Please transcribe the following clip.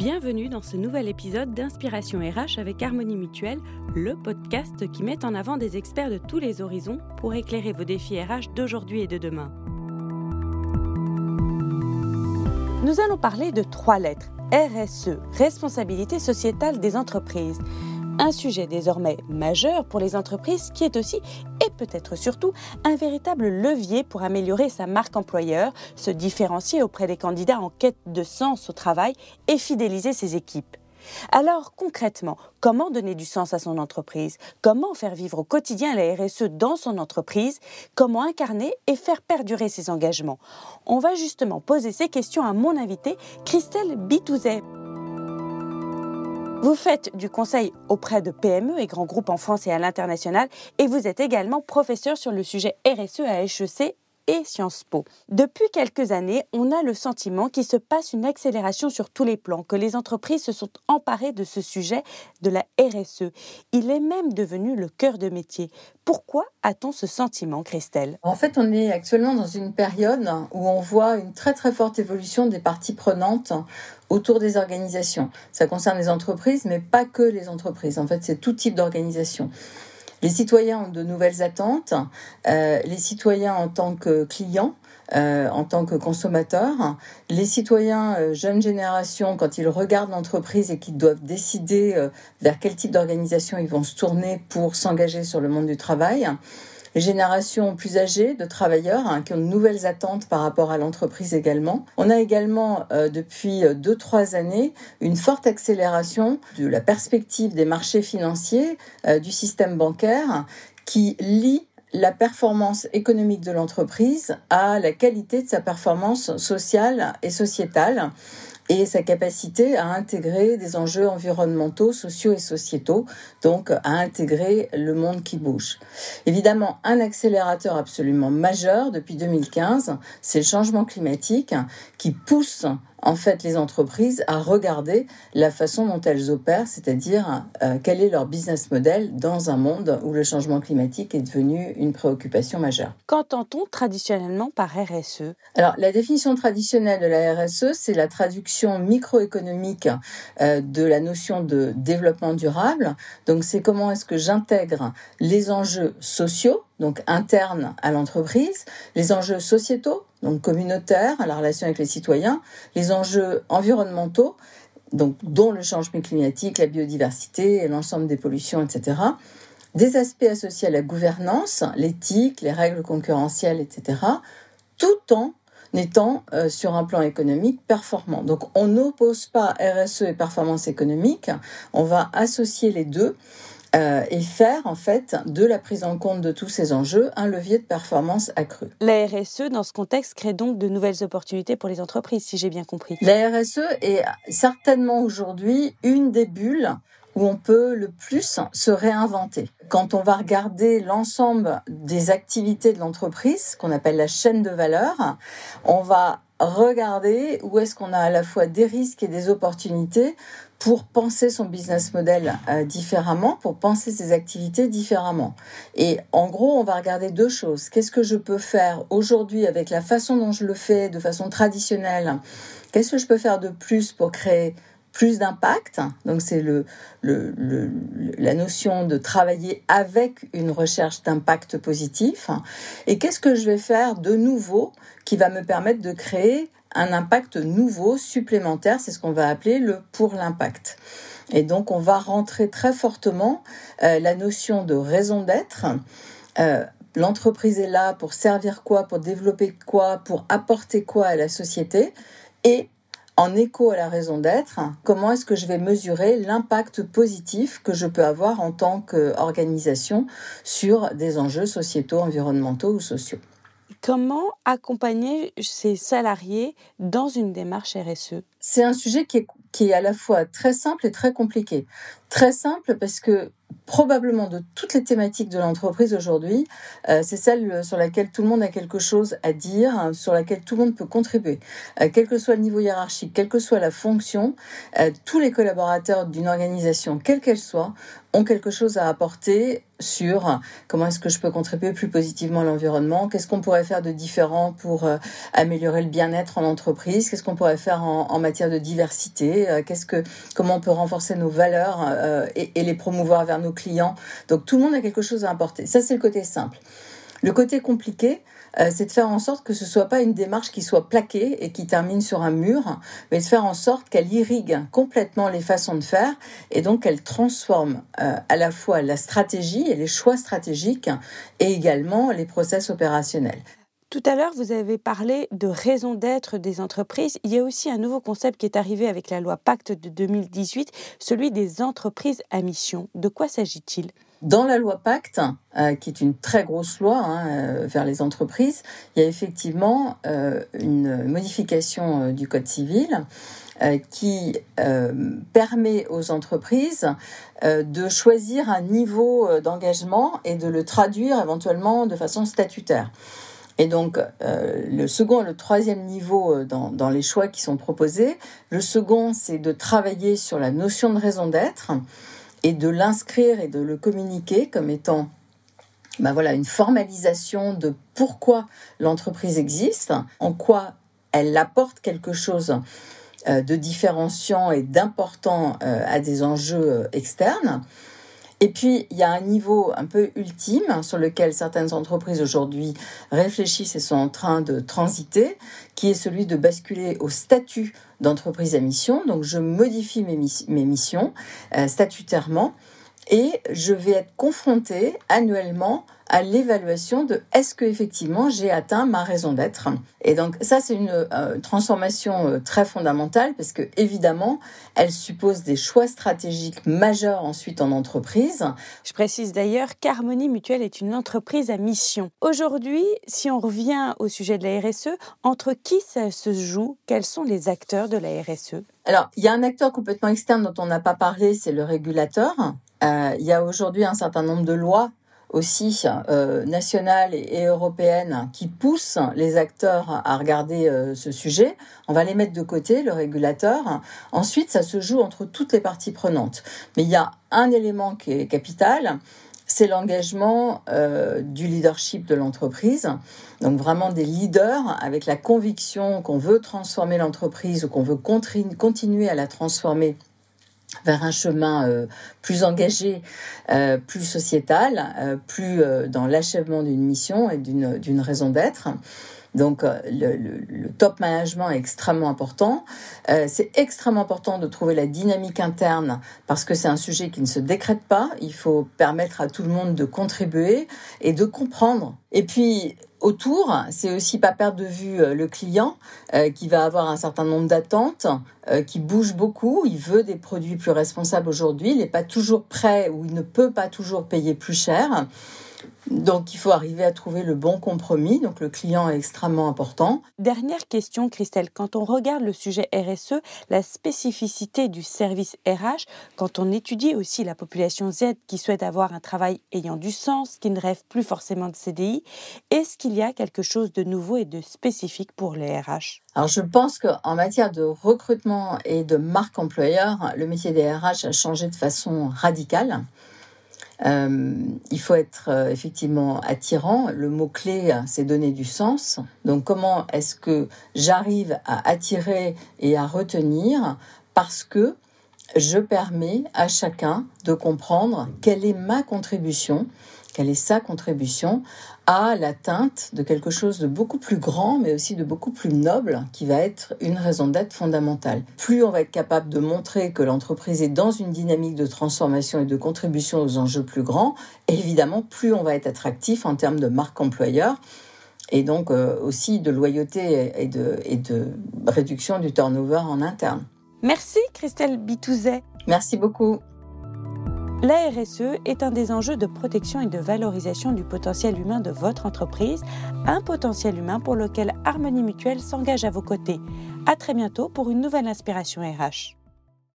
Bienvenue dans ce nouvel épisode d'Inspiration RH avec Harmonie Mutuelle, le podcast qui met en avant des experts de tous les horizons pour éclairer vos défis RH d'aujourd'hui et de demain. Nous allons parler de trois lettres. RSE, responsabilité sociétale des entreprises un sujet désormais majeur pour les entreprises qui est aussi, et peut-être surtout, un véritable levier pour améliorer sa marque employeur, se différencier auprès des candidats en quête de sens au travail et fidéliser ses équipes. Alors concrètement, comment donner du sens à son entreprise? Comment faire vivre au quotidien la RSE dans son entreprise? Comment incarner et faire perdurer ses engagements? On va justement poser ces questions à mon invité, Christelle Bitouzet. Vous faites du conseil auprès de PME et grands groupes en France et à l'international et vous êtes également professeur sur le sujet RSE à HEC et Sciences Po. Depuis quelques années, on a le sentiment qu'il se passe une accélération sur tous les plans, que les entreprises se sont emparées de ce sujet de la RSE. Il est même devenu le cœur de métier. Pourquoi a-t-on ce sentiment, Christelle? En fait, on est actuellement dans une période où on voit une très très forte évolution des parties prenantes autour des organisations. Ça concerne les entreprises, mais pas que les entreprises. En fait, c'est tout type d'organisation. Les citoyens ont de nouvelles attentes. Euh, les citoyens en tant que clients, euh, en tant que consommateurs. Les citoyens euh, jeunes générations, quand ils regardent l'entreprise et qu'ils doivent décider euh, vers quel type d'organisation ils vont se tourner pour s'engager sur le monde du travail les générations plus âgées de travailleurs hein, qui ont de nouvelles attentes par rapport à l'entreprise également. On a également euh, depuis deux trois années une forte accélération de la perspective des marchés financiers euh, du système bancaire qui lie la performance économique de l'entreprise à la qualité de sa performance sociale et sociétale et sa capacité à intégrer des enjeux environnementaux, sociaux et sociétaux, donc à intégrer le monde qui bouge. Évidemment, un accélérateur absolument majeur depuis 2015, c'est le changement climatique qui pousse en fait les entreprises à regarder la façon dont elles opèrent, c'est-à-dire euh, quel est leur business model dans un monde où le changement climatique est devenu une préoccupation majeure. Qu'entend-on traditionnellement par RSE Alors la définition traditionnelle de la RSE, c'est la traduction microéconomique euh, de la notion de développement durable. Donc c'est comment est-ce que j'intègre les enjeux sociaux donc internes à l'entreprise, les enjeux sociétaux, donc communautaires, la relation avec les citoyens, les enjeux environnementaux, donc dont le changement climatique, la biodiversité l'ensemble des pollutions, etc. Des aspects associés à la gouvernance, l'éthique, les règles concurrentielles, etc. Tout en étant euh, sur un plan économique performant. Donc on n'oppose pas RSE et performance économique, on va associer les deux euh, et faire en fait de la prise en compte de tous ces enjeux un levier de performance accru. La RSE, dans ce contexte, crée donc de nouvelles opportunités pour les entreprises, si j'ai bien compris. La RSE est certainement aujourd'hui une des bulles où on peut le plus se réinventer. Quand on va regarder l'ensemble des activités de l'entreprise, qu'on appelle la chaîne de valeur, on va regarder où est-ce qu'on a à la fois des risques et des opportunités pour penser son business model euh, différemment, pour penser ses activités différemment. Et en gros, on va regarder deux choses. Qu'est-ce que je peux faire aujourd'hui avec la façon dont je le fais de façon traditionnelle? Qu'est-ce que je peux faire de plus pour créer plus d'impact? Donc c'est le, le, la notion de travailler avec une recherche d'impact positif. Et qu'est-ce que je vais faire de nouveau qui va me permettre de créer un impact nouveau, supplémentaire, c'est ce qu'on va appeler le pour l'impact. Et donc on va rentrer très fortement euh, la notion de raison d'être. Euh, l'entreprise est là pour servir quoi, pour développer quoi, pour apporter quoi à la société. Et en écho à la raison d'être, comment est-ce que je vais mesurer l'impact positif que je peux avoir en tant qu'organisation sur des enjeux sociétaux, environnementaux ou sociaux. Comment accompagner ces salariés dans une démarche RSE C'est un sujet qui est, qui est à la fois très simple et très compliqué. Très simple parce que probablement de toutes les thématiques de l'entreprise aujourd'hui, euh, c'est celle sur laquelle tout le monde a quelque chose à dire, hein, sur laquelle tout le monde peut contribuer. Euh, quel que soit le niveau hiérarchique, quelle que soit la fonction, euh, tous les collaborateurs d'une organisation, quelle qu'elle soit, ont quelque chose à apporter sur comment est-ce que je peux contribuer plus positivement à l'environnement, qu'est-ce qu'on pourrait faire de différent pour améliorer le bien-être en entreprise, qu'est-ce qu'on pourrait faire en, matière de diversité, qu'est-ce que comment on peut renforcer nos valeurs et, et les promouvoir vers nos clients. Donc tout le monde a quelque chose à apporter. Ça, c'est le côté simple. Le côté compliqué, euh, c'est de faire en sorte que ce soit pas une démarche qui soit plaquée et qui termine sur un mur, mais de faire en sorte qu'elle irrigue complètement les façons de faire et donc qu'elle transforme euh, à la fois la stratégie et les choix stratégiques et également les process opérationnels. Tout à l'heure, vous avez parlé de raison d'être des entreprises. Il y a aussi un nouveau concept qui est arrivé avec la loi Pacte de 2018, celui des entreprises à mission. De quoi s'agit-il? Dans la loi Pacte, euh, qui est une très grosse loi hein, euh, vers les entreprises, il y a effectivement euh, une modification du Code civil qui permet aux entreprises de choisir un niveau d'engagement et de le traduire éventuellement de façon statutaire. Et donc, euh, le second et le troisième niveau euh, dans, dans, les choix qui sont proposés, le second, c'est de travailler sur la notion de raison d'être et de l'inscrire et de le communiquer comme étant ben voilà, une formalisation de pourquoi l'entreprise existe, en quoi elle apporte quelque chose euh, de différenciant et d'important à des enjeux externes. Et puis, il y a un niveau un peu ultime sur lequel certaines entreprises aujourd'hui réfléchissent et sont en train de transiter, qui est celui de basculer au statut d'entreprise à mission. Donc, je modifie mes, missions euh, statutairement et je vais être confrontée annuellement à l'évaluation de est-ce que effectivement j'ai atteint ma raison d'être. Et donc ça c'est une euh, transformation euh, très fondamentale parce que évidemment elle suppose des choix stratégiques majeurs ensuite en entreprise. Je précise d'ailleurs qu'Harmonie Mutuelle est une entreprise à mission. Aujourd'hui, si on revient au sujet de la RSE, entre qui ça se joue? Quels sont les acteurs de la RSE alors, il y a un acteur complètement externe dont on n'a pas parlé, c'est le régulateur. Euh, il y a aujourd'hui un certain nombre de lois aussi euh, nationales et, européennes qui poussent les acteurs à regarder euh, ce sujet. On va les mettre de côté, le régulateur. Ensuite, ça se joue entre toutes les parties prenantes. Mais il y a un élément qui est capital, c'est l'engagement euh, du leadership de l'entreprise. Donc vraiment des leaders avec la conviction qu'on veut transformer l'entreprise ou qu'on veut continuer à la transformer vers un chemin euh, plus engagé, euh, plus sociétal, euh, plus dans l'achèvement d'une mission et d'une raison d'être. Donc le, le, top management est extrêmement important. c'est extrêmement important de trouver la dynamique interne parce que c'est un sujet qui ne se décrète pas. Il faut permettre à tout le monde de contribuer et de comprendre. Et puis autour, c'est aussi pas perdre de vue euh, le client euh, qui va avoir un certain nombre d'attentes, euh, qui bouge beaucoup, il veut des produits plus responsables aujourd'hui, il n'est pas toujours prêt ou il ne peut pas toujours payer plus cher. Donc il faut arriver à trouver le bon compromis. Donc le client est extrêmement important. Dernière question, Christelle. Quand on regarde le sujet RSE, la spécificité du service RH, quand on étudie aussi la population Z qui souhaite avoir un travail ayant du sens, qui ne rêve plus forcément de CDI, est-ce qu'il y a quelque chose de nouveau et de spécifique pour les RH Alors je pense qu'en matière de recrutement et de marque employeur, le métier des RH a changé de façon radicale. Euh, il faut être euh, effectivement attirant. Le mot-clé, c'est donner du sens. Donc comment est-ce que j'arrive à attirer et à retenir? Parce que je permets à chacun de comprendre quelle est ma contribution quelle est sa contribution à l'atteinte de quelque chose de beaucoup plus grand, mais aussi de beaucoup plus noble, qui va être une raison d'être fondamentale. Plus on va être capable de montrer que l'entreprise est dans une dynamique de transformation et de contribution aux enjeux plus grands, évidemment, plus on va être attractif en termes de marque employeur et donc euh, aussi de loyauté et de, et de réduction du turnover en interne. Merci Christelle Bitouzet. Merci beaucoup. La RSE est un des enjeux de protection et de valorisation du potentiel humain de votre entreprise, un potentiel humain pour lequel Harmonie Mutuelle s'engage à vos côtés. À très bientôt pour une nouvelle inspiration RH.